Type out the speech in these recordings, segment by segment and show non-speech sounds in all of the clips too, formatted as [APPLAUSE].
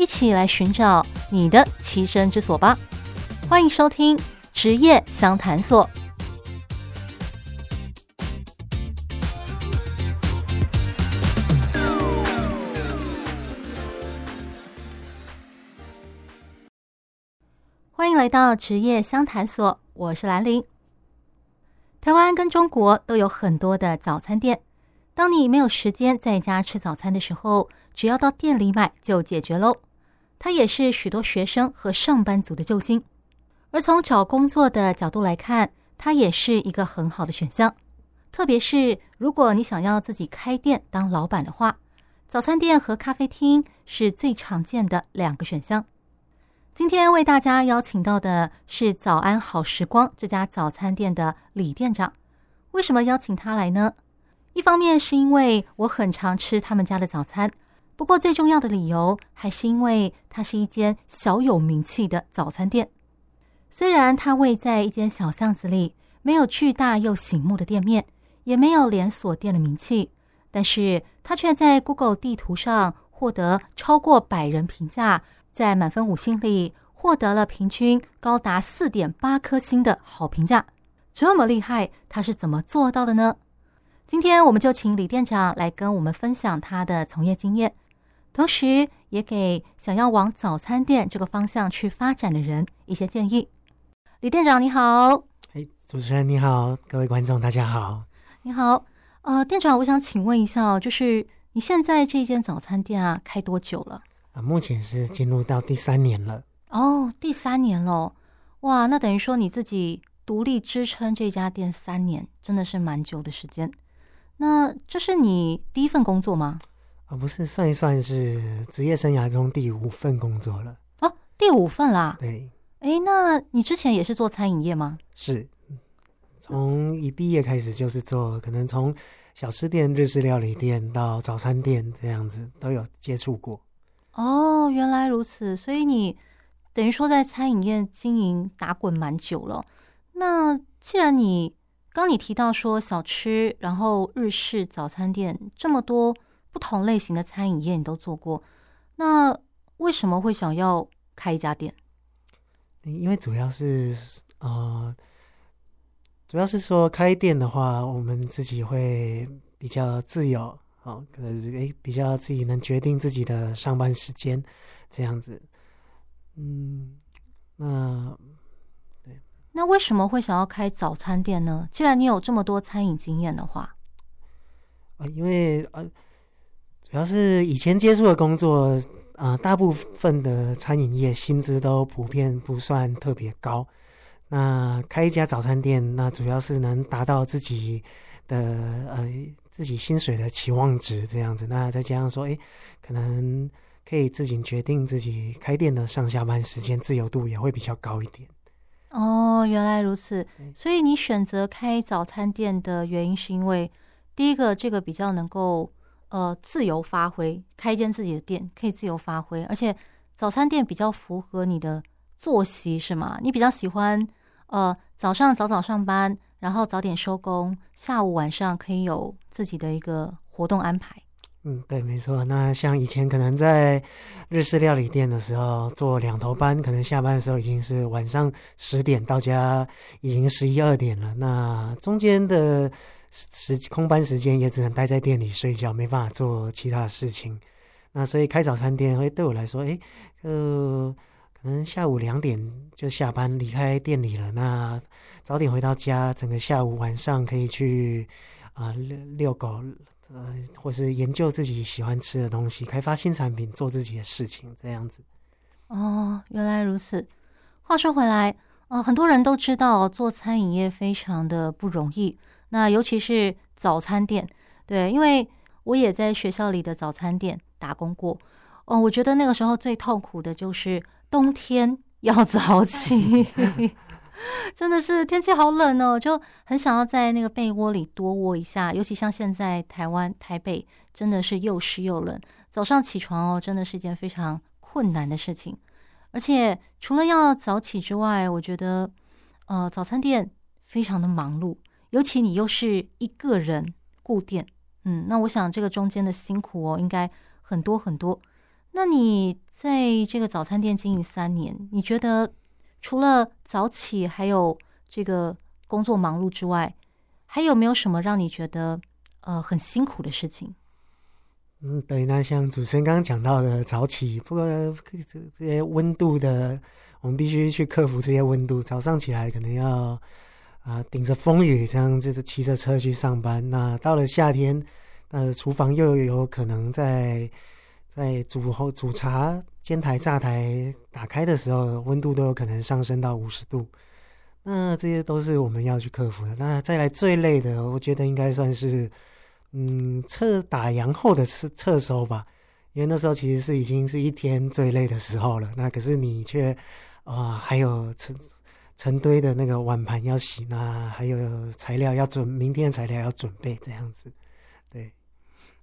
一起来寻找你的栖身之所吧！欢迎收听职业相谈所。欢迎来到职业相谈所，我是兰玲。台湾跟中国都有很多的早餐店。当你没有时间在家吃早餐的时候，只要到店里买就解决喽。它也是许多学生和上班族的救星。而从找工作的角度来看，它也是一个很好的选项。特别是如果你想要自己开店当老板的话，早餐店和咖啡厅是最常见的两个选项。今天为大家邀请到的是早安好时光这家早餐店的李店长。为什么邀请他来呢？一方面是因为我很常吃他们家的早餐，不过最重要的理由还是因为它是一间小有名气的早餐店。虽然它位在一间小巷子里，没有巨大又醒目的店面，也没有连锁店的名气，但是它却在 Google 地图上获得超过百人评价。在满分五星里获得了平均高达四点八颗星的好评价，这么厉害，他是怎么做到的呢？今天我们就请李店长来跟我们分享他的从业经验，同时也给想要往早餐店这个方向去发展的人一些建议。李店长你好，哎，主持人你好，各位观众大家好，你好，呃，店长，我想请问一下，就是你现在这间早餐店啊，开多久了？啊，目前是进入到第三年了。哦，第三年喽，哇，那等于说你自己独立支撑这家店三年，真的是蛮久的时间。那这是你第一份工作吗？啊，不是，算一算是职业生涯中第五份工作了。哦，第五份啦。对。哎，那你之前也是做餐饮业吗？是，从一毕业开始就是做，可能从小吃店、日式料理店到早餐店这样子都有接触过。哦，原来如此，所以你等于说在餐饮业经营打滚蛮久了。那既然你刚你提到说小吃，然后日式早餐店这么多不同类型的餐饮业你都做过，那为什么会想要开一家店？因为主要是呃，主要是说开店的话，我们自己会比较自由。哦，可能是诶，比较自己能决定自己的上班时间，这样子。嗯，那对，那为什么会想要开早餐店呢？既然你有这么多餐饮经验的话，啊，因为呃，主要是以前接触的工作，啊、呃，大部分的餐饮业薪资都普遍不算特别高。那开一家早餐店，那主要是能达到自己的呃。自己薪水的期望值这样子，那再加上说，哎，可能可以自己决定自己开店的上下班时间，自由度也会比较高一点。哦，原来如此。所以你选择开早餐店的原因，是因为第一个，这个比较能够呃自由发挥，开一间自己的店可以自由发挥，而且早餐店比较符合你的作息，是吗？你比较喜欢呃早上早早上班。然后早点收工，下午晚上可以有自己的一个活动安排。嗯，对，没错。那像以前可能在日式料理店的时候做两头班，可能下班的时候已经是晚上十点到家，已经十一二点了。那中间的时空班时间也只能待在店里睡觉，没办法做其他的事情。那所以开早餐店会对我来说，诶，呃。可能下午两点就下班离开店里了，那早点回到家，整个下午晚上可以去啊、遛遛狗，呃，或是研究自己喜欢吃的东西，开发新产品，做自己的事情，这样子。哦，原来如此。话说回来，呃，很多人都知道做餐饮业非常的不容易，那尤其是早餐店，对，因为我也在学校里的早餐店打工过。哦，我觉得那个时候最痛苦的就是。冬天要早起，[LAUGHS] 真的是天气好冷哦，就很想要在那个被窝里多窝一下。尤其像现在台湾台北，真的是又湿又冷，早上起床哦，真的是一件非常困难的事情。而且除了要早起之外，我觉得呃早餐店非常的忙碌，尤其你又是一个人固店，嗯，那我想这个中间的辛苦哦，应该很多很多。那你在这个早餐店经营三年，你觉得除了早起还有这个工作忙碌之外，还有没有什么让你觉得呃很辛苦的事情？嗯，对，那像主持人刚刚讲到的早起，不过这这些温度的，我们必须去克服这些温度。早上起来可能要啊顶着风雨这样子骑着车去上班，那到了夏天，呃，厨房又有可能在。在煮后煮茶、煎台、炸台打开的时候，温度都有可能上升到五十度。那这些都是我们要去克服的。那再来最累的，我觉得应该算是，嗯，撤打烊后的撤撤收吧。因为那时候其实是已经是一天最累的时候了。那可是你却啊、还有成成堆的那个碗盘要洗，那还有材料要准，明天的材料要准备，这样子。对。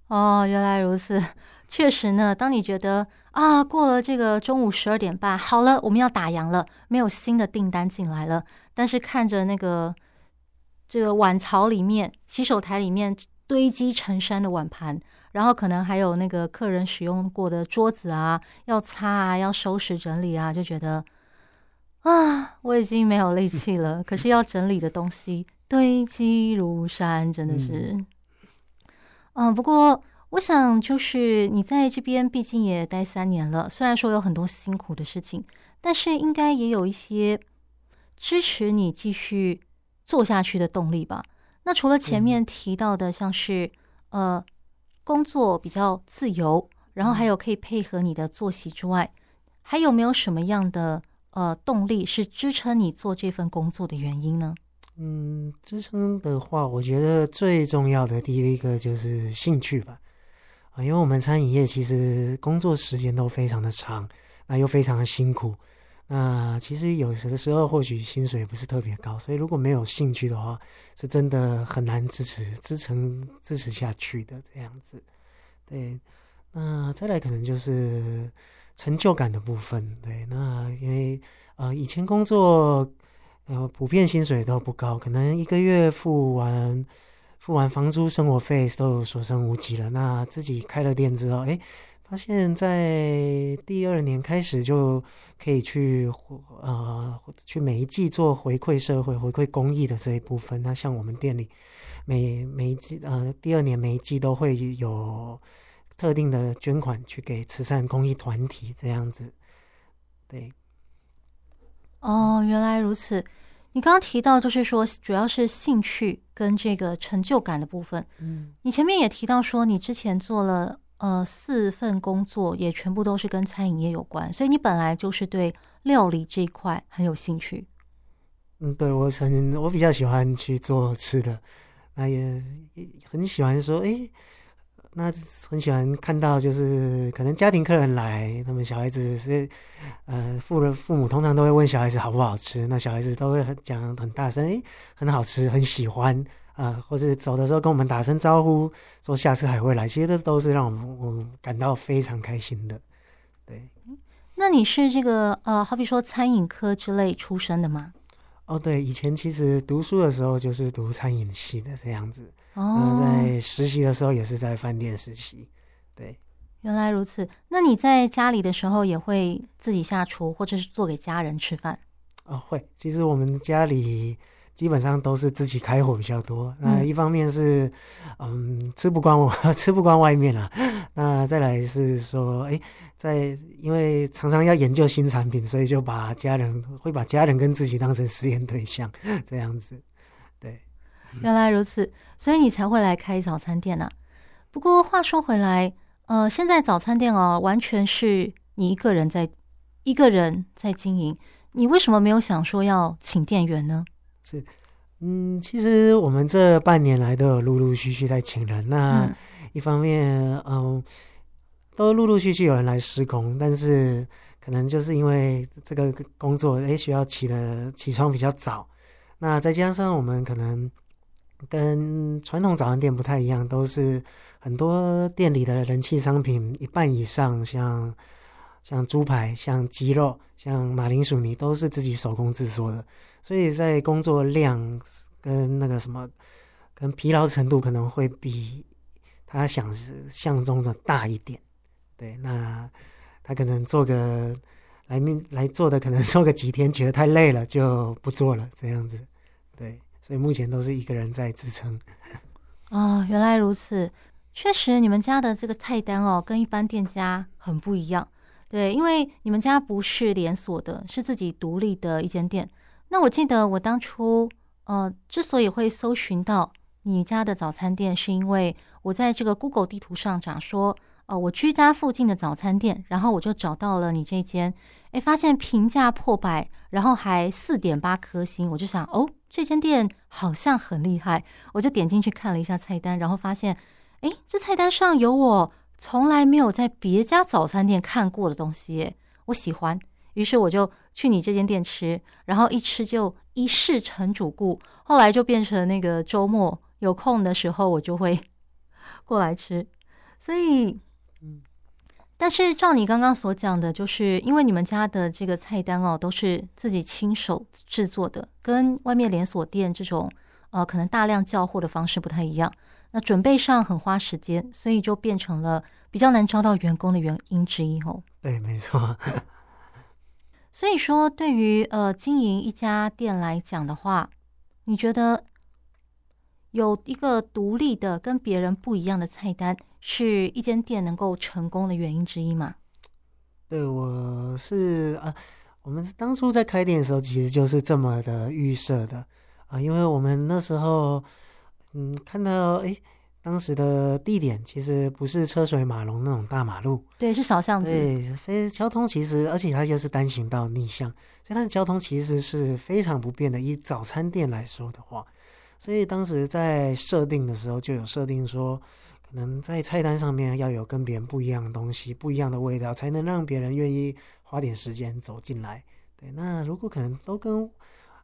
哦，原来如此。[LAUGHS] 确实呢，当你觉得啊，过了这个中午十二点半，好了，我们要打烊了，没有新的订单进来了，但是看着那个这个碗槽里面、洗手台里面堆积成山的碗盘，然后可能还有那个客人使用过的桌子啊，要擦啊，要收拾整理啊，就觉得啊，我已经没有力气了。[LAUGHS] 可是要整理的东西堆积如山，真的是。嗯嗯，不过我想，就是你在这边毕竟也待三年了，虽然说有很多辛苦的事情，但是应该也有一些支持你继续做下去的动力吧？那除了前面提到的，像是、嗯、呃工作比较自由，然后还有可以配合你的作息之外，还有没有什么样的呃动力是支撑你做这份工作的原因呢？嗯，支撑的话，我觉得最重要的第一个就是兴趣吧。啊，因为我们餐饮业其实工作时间都非常的长，那又非常的辛苦。那其实有时的时候，或许薪水不是特别高，所以如果没有兴趣的话，是真的很难支持、支撑、支持下去的这样子。对，那再来可能就是成就感的部分。对，那因为呃，以前工作。呃，普遍薪水都不高，可能一个月付完付完房租、生活费都所剩无几了。那自己开了店之后，哎，发现在第二年开始就可以去呃去每一季做回馈社会、回馈公益的这一部分。那像我们店里每每一季呃第二年每一季都会有特定的捐款去给慈善公益团体这样子，对。哦，原来如此。你刚刚提到，就是说，主要是兴趣跟这个成就感的部分。嗯，你前面也提到说，你之前做了呃四份工作，也全部都是跟餐饮业有关，所以你本来就是对料理这一块很有兴趣。嗯，对，我曾我比较喜欢去做吃的，那也也很喜欢说，哎。那很喜欢看到，就是可能家庭客人来，他们小孩子是，呃，父人父母通常都会问小孩子好不好吃，那小孩子都会很讲很大声，诶，很好吃，很喜欢啊，呃，或者走的时候跟我们打声招呼，说下次还会来，其实这都是让我们我们感到非常开心的。对，那你是这个呃，好比说餐饮科之类出身的吗？哦，对，以前其实读书的时候就是读餐饮系的这样子。哦，在实习的时候也是在饭店实习，对。原来如此，那你在家里的时候也会自己下厨，或者是做给家人吃饭？哦，会。其实我们家里基本上都是自己开火比较多。那一方面是，嗯，嗯，吃不惯我 [LAUGHS] 吃不惯外面了。那再来是说，哎，在因为常常要研究新产品，所以就把家人会把家人跟自己当成实验对象，[LAUGHS] 这样子。原来如此，所以你才会来开早餐店呢、啊。不过话说回来，呃，现在早餐店哦，完全是你一个人在一个人在经营。你为什么没有想说要请店员呢？是，嗯，其实我们这半年来都有陆陆续续在请人。那一方面，嗯、呃，都陆陆续续有人来施工，但是可能就是因为这个工作，诶，需要起的起床比较早。那再加上我们可能跟传统早餐店不太一样，都是很多店里的人气商品一半以上，像像猪排、像鸡肉、像马铃薯泥，都是自己手工制作的，所以在工作量跟那个什么，跟疲劳程度可能会比他想象中的大一点。对，那他可能做个来面来做的，可能做个几天，觉得太累了就不做了，这样子。对，所以目前都是一个人在支撑。[LAUGHS] 哦，原来如此，确实你们家的这个菜单哦，跟一般店家很不一样。对，因为你们家不是连锁的，是自己独立的一间店。那我记得我当初呃，之所以会搜寻到你家的早餐店，是因为我在这个 Google 地图上讲说。哦，我居家附近的早餐店，然后我就找到了你这间，诶，发现评价破百，然后还四点八颗星，我就想，哦，这间店好像很厉害，我就点进去看了一下菜单，然后发现，诶，这菜单上有我从来没有在别家早餐店看过的东西，我喜欢，于是我就去你这间店吃，然后一吃就一试成主顾，后来就变成那个周末有空的时候，我就会 [LAUGHS] 过来吃，所以。嗯，但是照你刚刚所讲的，就是因为你们家的这个菜单哦，都是自己亲手制作的，跟外面连锁店这种呃可能大量叫货的方式不太一样。那准备上很花时间，所以就变成了比较难招到员工的原因之一哦。对，没错。[LAUGHS] 所以说，对于呃经营一家店来讲的话，你觉得有一个独立的跟别人不一样的菜单，是一间店能够成功的原因之一吗？对，我是啊，我们当初在开店的时候，其实就是这么的预设的啊，因为我们那时候嗯看到哎，当时的地点其实不是车水马龙那种大马路，对，是小巷子，对，非交通其实，而且它就是单行道逆向，所以它的交通其实是非常不便的。以早餐店来说的话，所以当时在设定的时候就有设定说。可能在菜单上面要有跟别人不一样的东西，不一样的味道，才能让别人愿意花点时间走进来。对，那如果可能都跟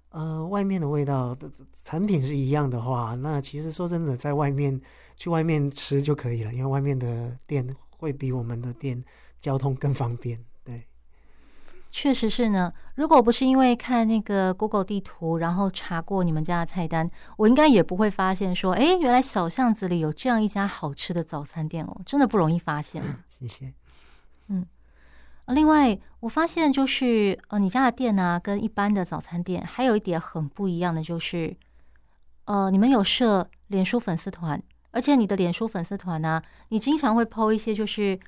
呃外面的味道的产品是一样的话，那其实说真的，在外面去外面吃就可以了，因为外面的店会比我们的店交通更方便。确实是呢，如果不是因为看那个 Google 地图，然后查过你们家的菜单，我应该也不会发现说，哎，原来小巷子里有这样一家好吃的早餐店哦，真的不容易发现。[CLEARS THROAT] 谢谢。嗯，另外我发现就是，呃，你家的店呢，跟一般的早餐店还有一点很不一样的就是，呃，你们有设脸书粉丝团，而且你的脸书粉丝团呢，你经常会 po 一些，就是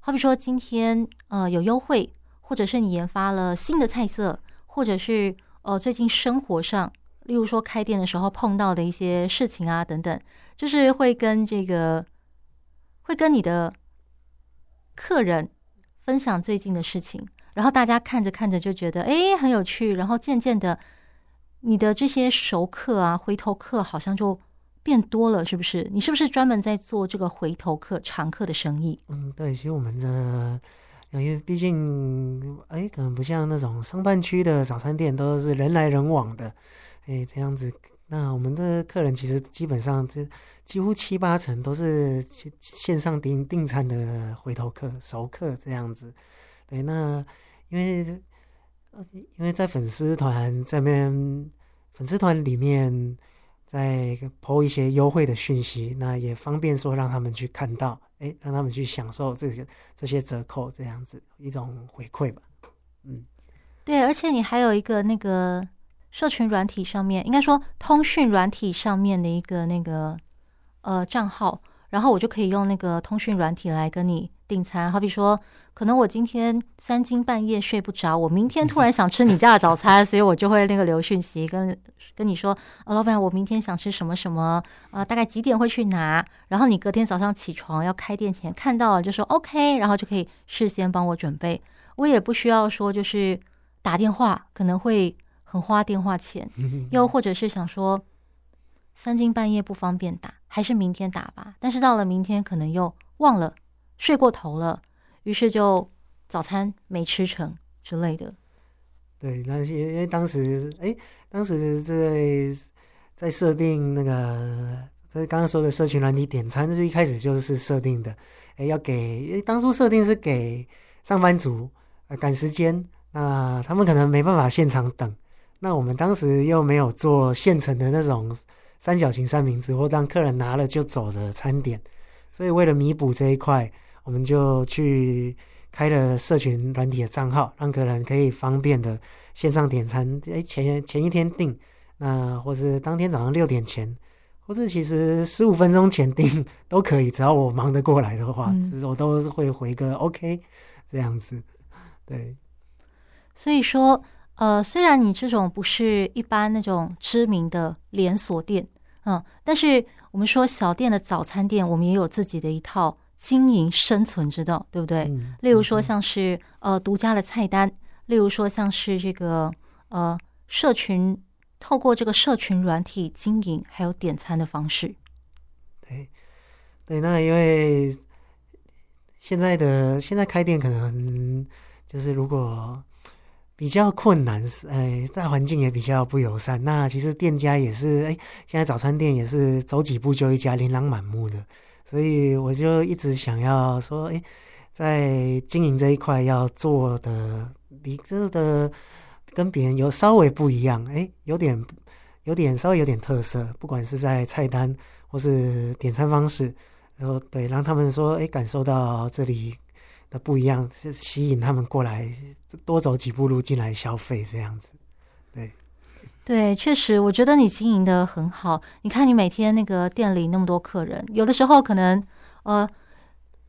好比说今天呃有优惠。或者是你研发了新的菜色，或者是呃最近生活上，例如说开店的时候碰到的一些事情啊等等，就是会跟这个会跟你的客人分享最近的事情，然后大家看着看着就觉得哎很有趣，然后渐渐的你的这些熟客啊回头客好像就变多了，是不是？你是不是专门在做这个回头客常客的生意？嗯，对，其实我们的。因为毕竟，哎，可能不像那种商办区的早餐店都是人来人往的，哎，这样子。那我们的客人其实基本上这几乎七八成都是线上订订餐的回头客、熟客这样子。对，那因为因为在粉丝团这边，粉丝团里面在 po 一些优惠的讯息，那也方便说让他们去看到。哎，让他们去享受这些这些折扣，这样子一种回馈吧。嗯，对，而且你还有一个那个社群软体上面，应该说通讯软体上面的一个那个呃账号，然后我就可以用那个通讯软体来跟你订餐。好比说，可能我今天三更半夜睡不着，我明天突然想吃你家的早餐，[LAUGHS] 所以我就会那个留讯息跟。跟你说，呃，老板，我明天想吃什么什么，呃，大概几点会去拿？然后你隔天早上起床要开店前看到了就说 OK，然后就可以事先帮我准备，我也不需要说就是打电话，可能会很花电话钱，[LAUGHS] 又或者是想说三更半夜不方便打，还是明天打吧。但是到了明天可能又忘了，睡过头了，于是就早餐没吃成之类的。对，那些因为当时，哎，当时在在设定那个，在刚刚说的社群软体点餐，是一开始就是设定的，哎，要给，因为当初设定是给上班族，赶时间，那他们可能没办法现场等，那我们当时又没有做现成的那种三角形三明治，或让客人拿了就走的餐点，所以为了弥补这一块，我们就去。开了社群软体的账号，让客人可以方便的线上点餐。诶，前前一天订，那或是当天早上六点前，或是其实十五分钟前订都可以，只要我忙得过来的话，嗯、我都会回个 OK 这样子。对，所以说，呃，虽然你这种不是一般那种知名的连锁店，嗯，但是我们说小店的早餐店，我们也有自己的一套。经营生存之道，对不对？嗯、例如说，像是、嗯、呃独家的菜单，例如说像是这个呃社群，透过这个社群软体经营，还有点餐的方式。对对，那因为现在的现在开店可能就是如果比较困难，哎，大环境也比较不友善。那其实店家也是，哎，现在早餐店也是走几步就一家，琳琅满目的。所以我就一直想要说，哎，在经营这一块要做的比这的跟别人有稍微不一样，哎，有点有点稍微有点特色，不管是在菜单或是点餐方式，然后对，让他们说，哎，感受到这里的不一样，是吸引他们过来多走几步路进来消费这样子，对，确实，我觉得你经营的很好。你看，你每天那个店里那么多客人，有的时候可能，呃，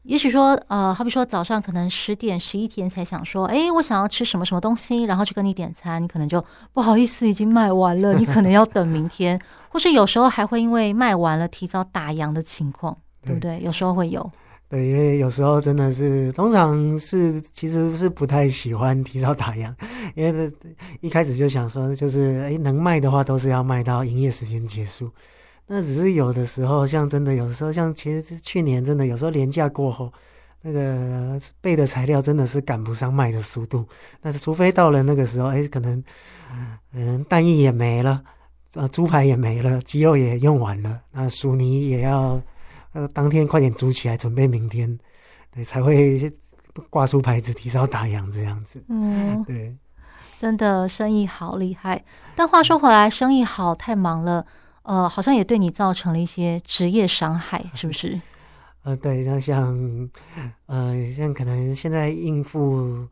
也许说，呃，好比说早上可能十点、十一点才想说，哎，我想要吃什么什么东西，然后去跟你点餐，你可能就不好意思，已经卖完了，你可能要等明天，或是有时候还会因为卖完了提早打烊的情况，对不对？有时候会有。对，因为有时候真的是，通常是其实是不太喜欢提早打烊，因为一开始就想说，就是哎能卖的话都是要卖到营业时间结束。那只是有的时候，像真的有的时候，像其实去年真的有时候连假过后，那个备的材料真的是赶不上卖的速度。那除非到了那个时候，哎可能嗯蛋液也没了，呃猪排也没了，鸡肉也用完了，那薯泥也要。呃，当天快点煮起来，准备明天，对，才会挂出牌子，提早打烊这样子。嗯，对，真的生意好厉害。但话说回来，生意好太忙了，呃，好像也对你造成了一些职业伤害，[LAUGHS] 是不是？呃，对，那像，呃，像可能现在应付，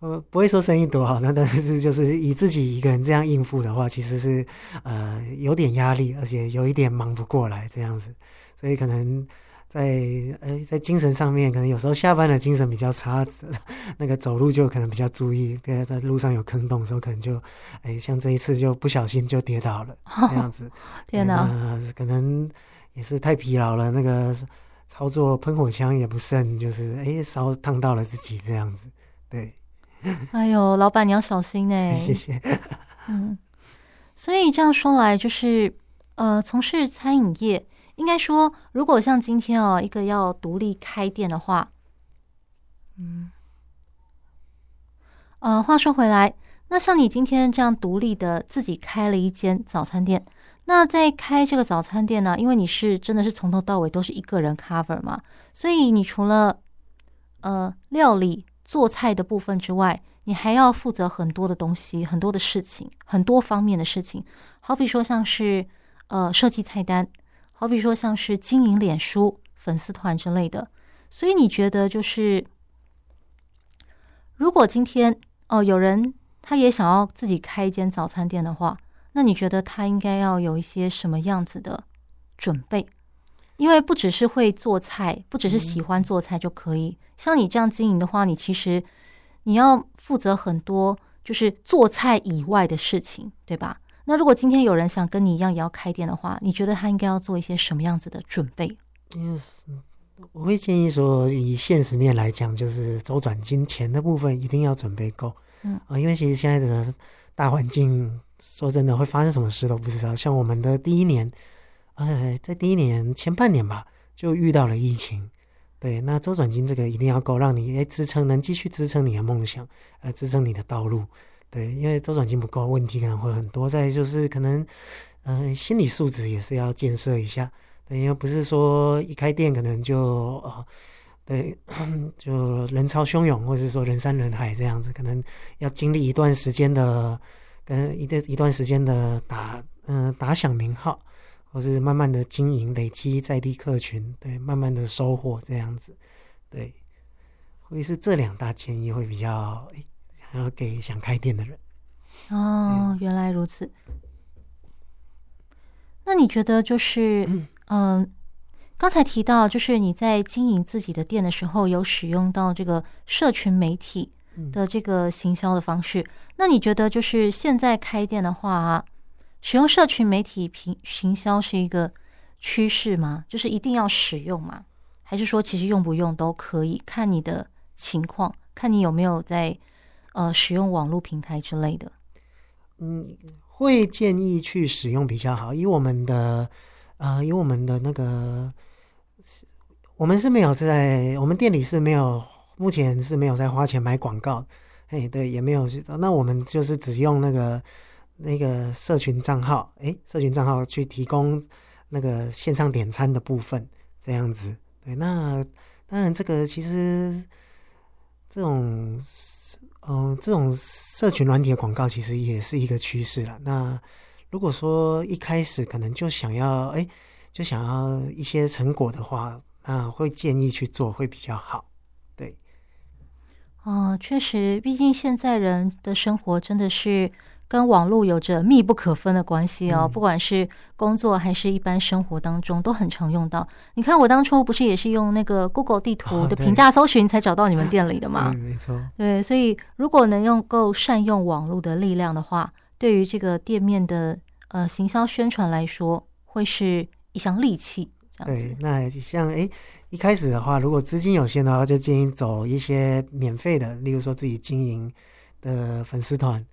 呃，不会说生意多好，那但是就是以自己一个人这样应付的话，其实是呃有点压力，而且有一点忙不过来这样子。所以可能在呃在精神上面，可能有时候下班的精神比较差，[LAUGHS] 那个走路就可能比较注意，别人在路上有坑洞的时候，可能就哎像这一次就不小心就跌倒了 [LAUGHS] 这样子。天哪，可能也是太疲劳了，那个操作喷火枪也不慎，就是哎烧烫到了自己这样子。对，[LAUGHS] 哎呦，老板你要小心哎。谢谢。嗯，所以这样说来，就是呃从事餐饮业。应该说，如果像今天哦，一个要独立开店的话，嗯，呃，话说回来，那像你今天这样独立的自己开了一间早餐店，那在开这个早餐店呢，因为你是真的是从头到尾都是一个人 cover 嘛，所以你除了呃料理做菜的部分之外，你还要负责很多的东西，很多的事情，很多方面的事情，好比说像是呃设计菜单。好比说，像是经营脸书粉丝团之类的，所以你觉得就是，如果今天哦有人他也想要自己开一间早餐店的话，那你觉得他应该要有一些什么样子的准备？因为不只是会做菜，不只是喜欢做菜就可以。像你这样经营的话，你其实你要负责很多，就是做菜以外的事情，对吧？那如果今天有人想跟你一样也要开店的话，你觉得他应该要做一些什么样子的准备？嗯，我会建议说，以现实面来讲，就是周转金钱的部分一定要准备够。嗯啊，因为其实现在的大环境，说真的会发生什么事都不知道。像我们的第一年，呃，在第一年前半年吧，就遇到了疫情。对，那周转金这个一定要够，让你诶支撑，能继续支撑你的梦想，呃，支撑你的道路。对，因为周转金不够，问题可能会很多。再就是可能，嗯、心理素质也是要建设一下。对，因为不是说一开店可能就哦，对，[CLEARS THROAT] 就人潮汹涌，或者是说人山人海这样子，可能要经历一段时间的，跟一段一段时间的打，嗯、打响名号，或是慢慢的经营，累积在地客群，对，慢慢的收获这样子，对，会是这两大建议会比较。然后给想开店的人。哦，原来如此。那你觉得就是，嗯、呃，刚才提到就是你在经营自己的店的时候，有使用到这个社群媒体的这个行销的方式。嗯、那你觉得就是现在开店的话，使用社群媒体平行销是一个趋势吗？就是一定要使用吗？还是说其实用不用都可以，看你的情况，看你有没有在。呃，使用网络平台之类的，嗯，会建议去使用比较好。以我们的，呃，以我们的那个，我们是没有在我们店里是没有，目前是没有在花钱买广告。哎，对，也没有。那我们就是只用那个那个社群账号，哎，社群账号去提供那个线上点餐的部分，这样子。对，那当然这个其实这种。嗯，这种社群软体的广告其实也是一个趋势了。那如果说一开始可能就想要，哎，就想要一些成果的话，那会建议去做会比较好。对，哦，确实，毕竟现在人的生活真的是。跟网络有着密不可分的关系哦，不管是工作还是一般生活当中，都很常用到。你看，我当初不是也是用那个 Google 地图的评价搜寻才找到你们店里的吗？[LAUGHS] 没错。对，所以如果能用够善用网络的力量的话，对于这个店面的呃行销宣传来说，会是一项利器。对，那像诶一开始的话，如果资金有限的话，就建议走一些免费的，例如说自己经营的粉丝团。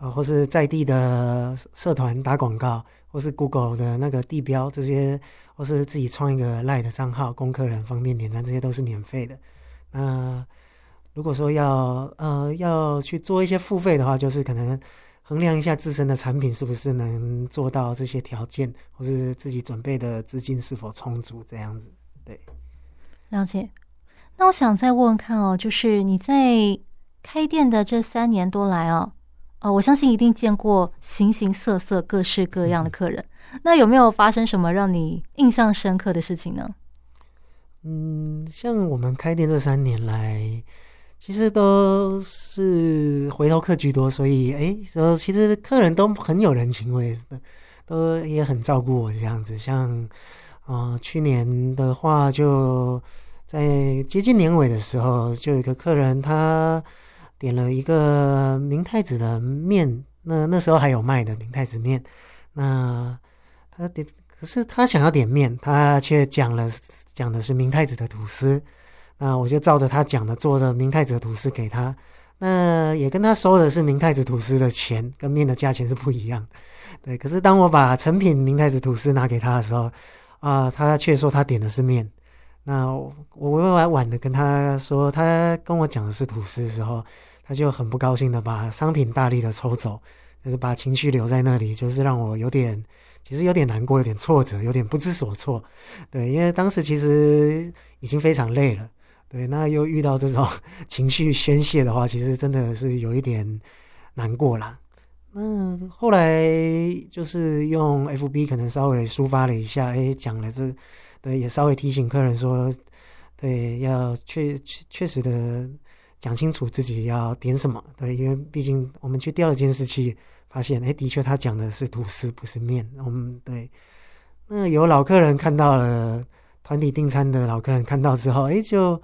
啊，或是在地的社团打广告，或是 Google 的那个地标这些，或是自己创一个 Lie 的账号，供客人方便点赞，这些都是免费的。那如果说要呃要去做一些付费的话，就是可能衡量一下自身的产品是不是能做到这些条件，或是自己准备的资金是否充足，这样子。对，了解。那我想再问问看哦，就是你在开店的这三年多来哦。哦，我相信一定见过形形色色、各式各样的客人。那有没有发生什么让你印象深刻的事情呢？嗯，像我们开店这三年来，其实都是回头客居多，所以哎，呃，其实客人都很有人情味的，都也很照顾我这样子。像啊，呃，去年的话，就在接近年尾的时候，就有一个客人他。点了一个明太子的面，那那时候还有卖的明太子面。那他点，可是他想要点面，他却讲了讲的是明太子的吐司。那我就照着他讲的做的明太子的吐司给他。那也跟他收的是明太子吐司的钱，跟面的价钱是不一样。对，可是当我把成品明太子吐司拿给他的时候，啊、他却说他点的是面。那我委婉的跟他说，他跟我讲的是吐司的时候。他就很不高兴的把商品大力的抽走，就是把情绪留在那里，就是让我有点，其实有点难过，有点挫折，有点不知所措。对，因为当时其实已经非常累了，对，那又遇到这种情绪宣泄的话，其实真的是有一点难过啦。那后来就是用 FB 可能稍微抒发了一下，哎，讲了这，对，也稍微提醒客人说，对，要确确实的。讲清楚自己要点什么，对，因为毕竟我们去调了监视器，发现，哎，的确他讲的是吐司，不是面。我们对，那有老客人看到了，团体订餐的老客人看到之后，哎，就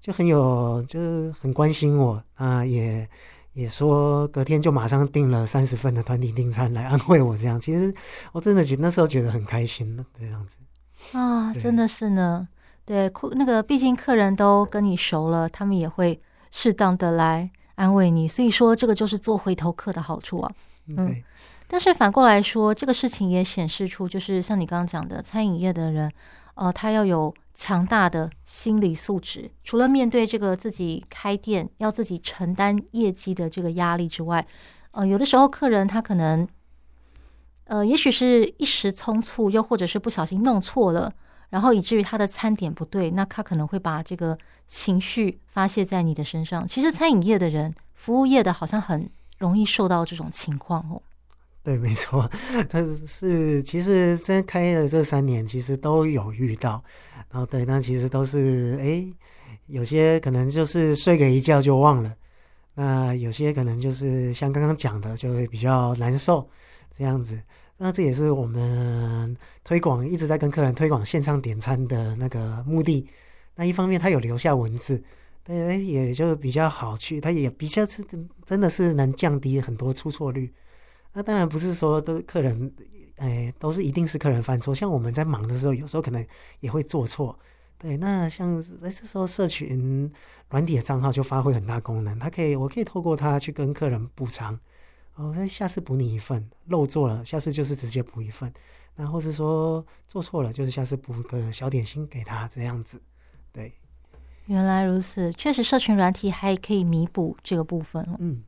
就很有，就是很关心我啊，也也说隔天就马上订了三十份的团体订餐来安慰我，这样，其实我真的觉那时候觉得很开心的这样子啊，真的是呢，对，那个毕竟客人都跟你熟了，他们也会。适当的来安慰你，所以说这个就是做回头客的好处啊。嗯，但是反过来说，这个事情也显示出，就是像你刚刚讲的，餐饮业的人，呃，他要有强大的心理素质。除了面对这个自己开店要自己承担业绩的这个压力之外，呃，有的时候客人他可能，呃，也许是一时匆促，又或者是不小心弄错了，然后以至于他的餐点不对，那他可能会把这个情绪发泄在你的身上。其实餐饮业的人，服务业的好像很容易受到这种情况哦。对，没错，[LAUGHS] 他是其实在开业的这三年，其实都有遇到。然后对，那其实都是哎，有些可能就是睡个一觉就忘了。那有些可能就是像刚刚讲的，就会比较难受这样子。那这也是我们推广一直在跟客人推广线上点餐的那个目的。那一方面，他有留下文字，对，也就比较好去，他也比较是真的是能降低很多出错率。那当然不是说都客人，哎，都是一定是客人犯错。像我们在忙的时候，有时候可能也会做错。对，那像哎，这时候社群软体的账号就发挥很大功能，它可以，我可以透过它去跟客人补偿。哦，那下次补你一份，漏做了，下次就是直接补一份。那或是说做错了，就是下次补个小点心给他这样子。对，原来如此，确实社群软体还可以弥补这个部分。嗯，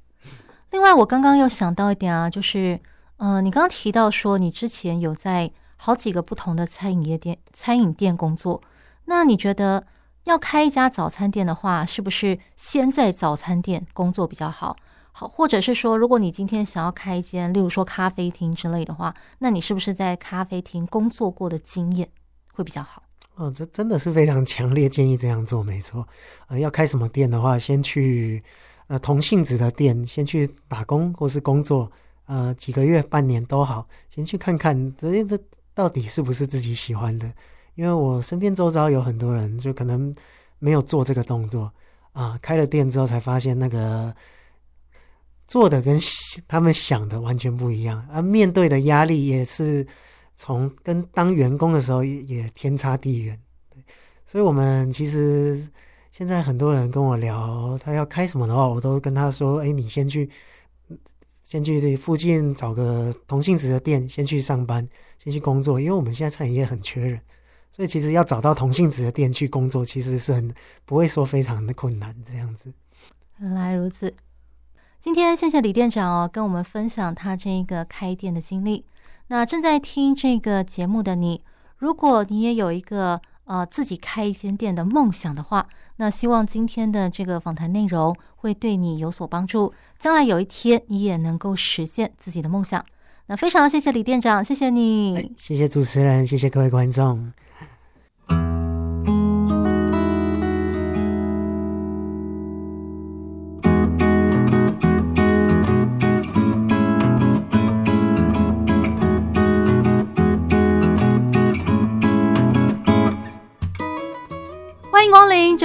另外我刚刚又想到一点啊，就是，呃，你刚刚提到说你之前有在好几个不同的餐饮业店、餐饮店工作。那你觉得要开一家早餐店的话，是不是先在早餐店工作比较好？好，或者是说，如果你今天想要开一间，例如说咖啡厅之类的话，那你是不是在咖啡厅工作过的经验会比较好？哦，这真的是非常强烈建议这样做，没错。呃，要开什么店的话，先去呃同性质的店，先去打工或是工作，呃，几个月、半年都好，先去看看这这到底是不是自己喜欢的。因为我身边周遭有很多人，就可能没有做这个动作啊，开了店之后才发现那个做的跟他们想的完全不一样，啊，面对的压力也是从跟当员工的时候也天差地远。所以我们其实现在很多人跟我聊，他要开什么的话，我都跟他说：“哎，你先去，先去这附近找个同性质的店，先去上班，先去工作，因为我们现在餐饮业很缺人。”所以其实要找到同性质的店去工作，其实是很不会说非常的困难这样子。原来如此，今天谢谢李店长哦，跟我们分享他这一个开店的经历。那正在听这个节目的你，如果你也有一个呃自己开一间店的梦想的话，那希望今天的这个访谈内容会对你有所帮助，将来有一天你也能够实现自己的梦想。那非常谢谢李店长，谢谢你，谢谢主持人，谢谢各位观众。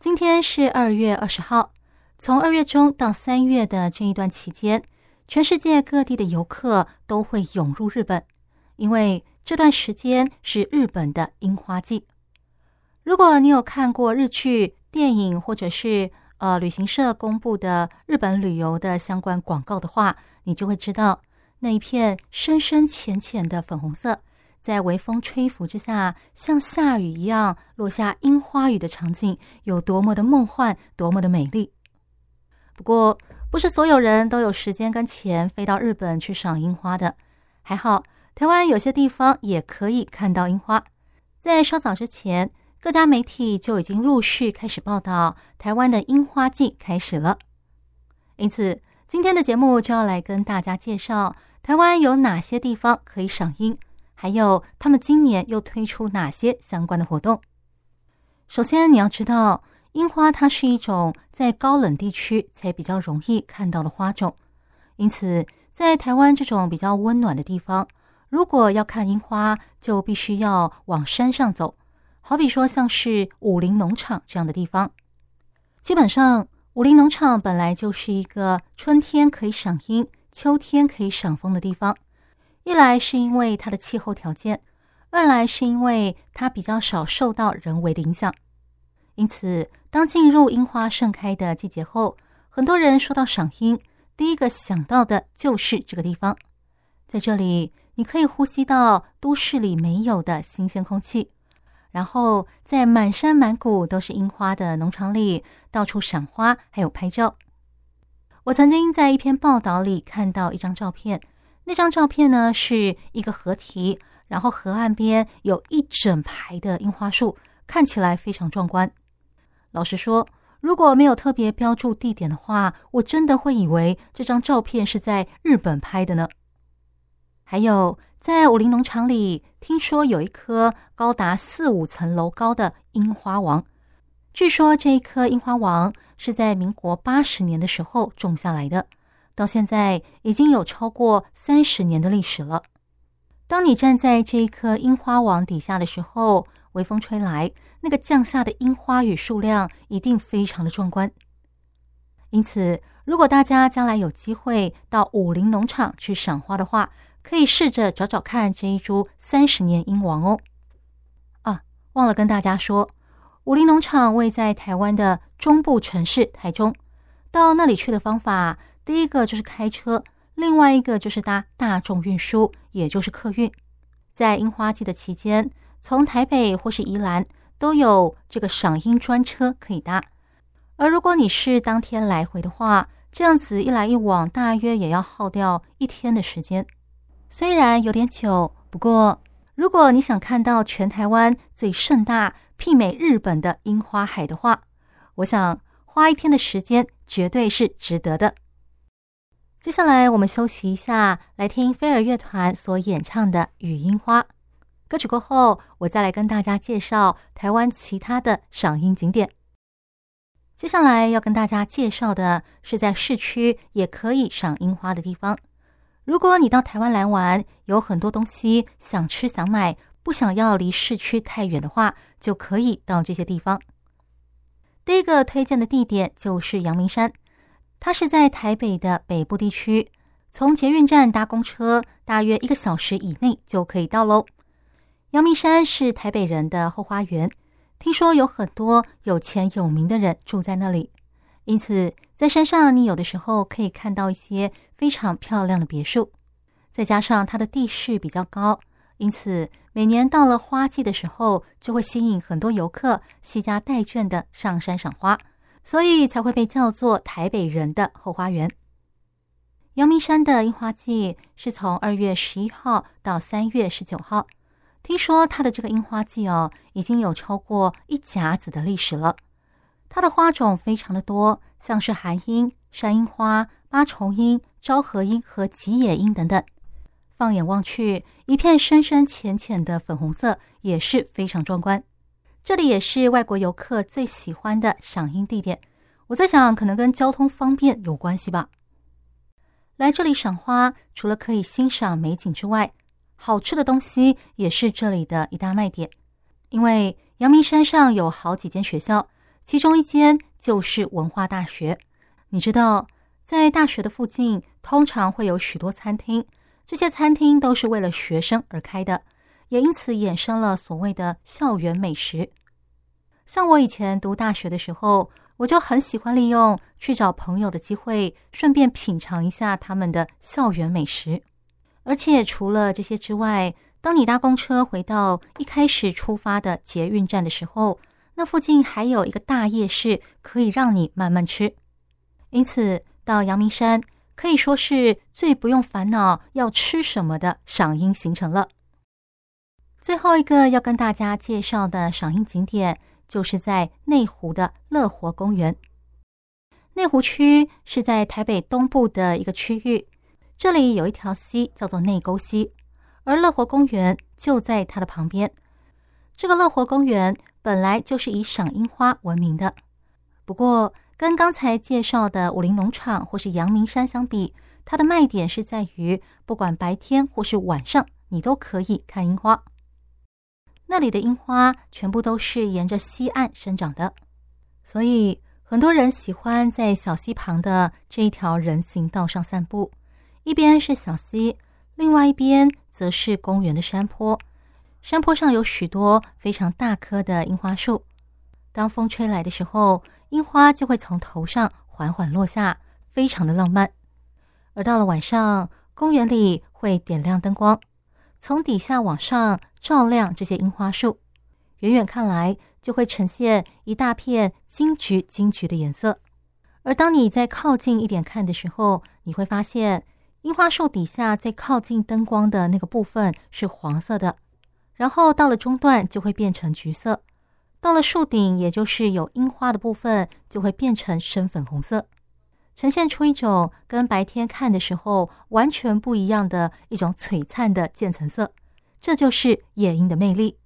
今天是二月二十号，从二月中到三月的这一段期间，全世界各地的游客都会涌入日本，因为这段时间是日本的樱花季。如果你有看过日剧、电影，或者是呃旅行社公布的日本旅游的相关广告的话，你就会知道那一片深深浅浅的粉红色。在微风吹拂之下，像下雨一样落下樱花雨的场景，有多么的梦幻，多么的美丽。不过，不是所有人都有时间跟钱飞到日本去赏樱花的。还好，台湾有些地方也可以看到樱花。在稍早之前，各家媒体就已经陆续开始报道台湾的樱花季开始了。因此，今天的节目就要来跟大家介绍台湾有哪些地方可以赏樱，还有他们今年又推出哪些相关的活动。首先，你要知道，樱花它是一种在高冷地区才比较容易看到的花种，因此在台湾这种比较温暖的地方，如果要看樱花，就必须要往山上走。好比说，像是武陵农场这样的地方，基本上武陵农场本来就是一个春天可以赏樱、秋天可以赏枫的地方。一来是因为它的气候条件，二来是因为它比较少受到人为的影响。因此，当进入樱花盛开的季节后，很多人说到赏樱，第一个想到的就是这个地方。在这里，你可以呼吸到都市里没有的新鲜空气。然后在满山满谷都是樱花的农场里，到处赏花，还有拍照。我曾经在一篇报道里看到一张照片，那张照片呢是一个河堤，然后河岸边有一整排的樱花树，看起来非常壮观。老实说，如果没有特别标注地点的话，我真的会以为这张照片是在日本拍的呢。还有。在武陵农场里，听说有一棵高达四五层楼高的樱花王。据说这一棵樱花王是在民国八十年的时候种下来的，到现在已经有超过三十年的历史了。当你站在这一棵樱花王底下的时候，微风吹来，那个降下的樱花雨数量一定非常的壮观。因此，如果大家将来有机会到武陵农场去赏花的话，可以试着找找看这一株三十年樱王哦。啊，忘了跟大家说，武陵农场位在台湾的中部城市台中。到那里去的方法，第一个就是开车，另外一个就是搭大众运输，也就是客运。在樱花季的期间，从台北或是宜兰都有这个赏樱专车可以搭。而如果你是当天来回的话，这样子一来一往，大约也要耗掉一天的时间。虽然有点久，不过如果你想看到全台湾最盛大、媲美日本的樱花海的话，我想花一天的时间绝对是值得的。接下来我们休息一下，来听飞儿乐团所演唱的《雨樱花》歌曲过后，我再来跟大家介绍台湾其他的赏樱景点。接下来要跟大家介绍的是在市区也可以赏樱花的地方。如果你到台湾来玩，有很多东西想吃想买，不想要离市区太远的话，就可以到这些地方。第一个推荐的地点就是阳明山，它是在台北的北部地区，从捷运站搭公车，大约一个小时以内就可以到喽。阳明山是台北人的后花园，听说有很多有钱有名的人住在那里。因此，在山上，你有的时候可以看到一些非常漂亮的别墅。再加上它的地势比较高，因此每年到了花季的时候，就会吸引很多游客携家带眷的上山赏花，所以才会被叫做台北人的后花园。阳明山的樱花季是从二月十一号到三月十九号。听说它的这个樱花季哦，已经有超过一甲子的历史了。它的花种非常的多，像是寒樱、山樱花、八重樱、昭和樱和吉野樱等等。放眼望去，一片深深浅浅的粉红色，也是非常壮观。这里也是外国游客最喜欢的赏樱地点。我在想，可能跟交通方便有关系吧。来这里赏花，除了可以欣赏美景之外，好吃的东西也是这里的一大卖点。因为阳明山上有好几间学校。其中一间就是文化大学，你知道，在大学的附近通常会有许多餐厅，这些餐厅都是为了学生而开的，也因此衍生了所谓的校园美食。像我以前读大学的时候，我就很喜欢利用去找朋友的机会，顺便品尝一下他们的校园美食。而且除了这些之外，当你搭公车回到一开始出发的捷运站的时候，那附近还有一个大夜市，可以让你慢慢吃。因此，到阳明山可以说是最不用烦恼要吃什么的赏樱行程了。最后一个要跟大家介绍的赏樱景点，就是在内湖的乐活公园。内湖区是在台北东部的一个区域，这里有一条溪叫做内沟溪，而乐活公园就在它的旁边。这个乐活公园本来就是以赏樱花闻名的，不过跟刚才介绍的武林农场或是阳明山相比，它的卖点是在于不管白天或是晚上，你都可以看樱花。那里的樱花全部都是沿着溪岸生长的，所以很多人喜欢在小溪旁的这一条人行道上散步。一边是小溪，另外一边则是公园的山坡。山坡上有许多非常大棵的樱花树，当风吹来的时候，樱花就会从头上缓缓落下，非常的浪漫。而到了晚上，公园里会点亮灯光。从底下往上照亮这些樱花树，远远看来就会呈现一大片金橘金橘的颜色。而当你再靠近一点看的时候，你会发现樱花树底下最靠近灯光的那个部分是黄色的，然后到了中段就会变成橘色，到了树顶，也就是有樱花的部分，就会变成深粉红色。呈现出一种跟白天看的时候完全不一样的一种璀璨的渐层色，这就是夜莺的魅力。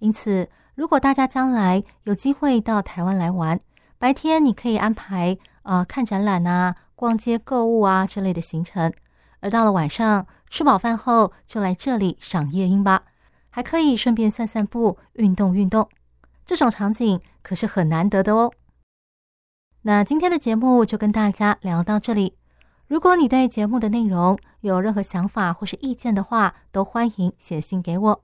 因此，如果大家将来有机会到台湾来玩，白天你可以安排呃看展览啊、逛街购物啊之类的行程，而到了晚上吃饱饭后就来这里赏夜莺吧，还可以顺便散散步、运动运动，这种场景可是很难得的哦。那今天的节目就跟大家聊到这里。如果你对节目的内容有任何想法或是意见的话，都欢迎写信给我。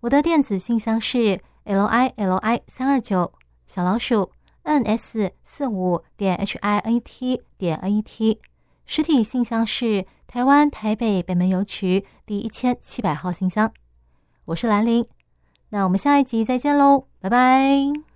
我的电子信箱是 l i l i 三二九小老鼠 n s 四五点 h i n e t 点 n e t。实体信箱是台湾台北北门邮局第一千七百号信箱。我是兰陵，那我们下一集再见喽，拜拜。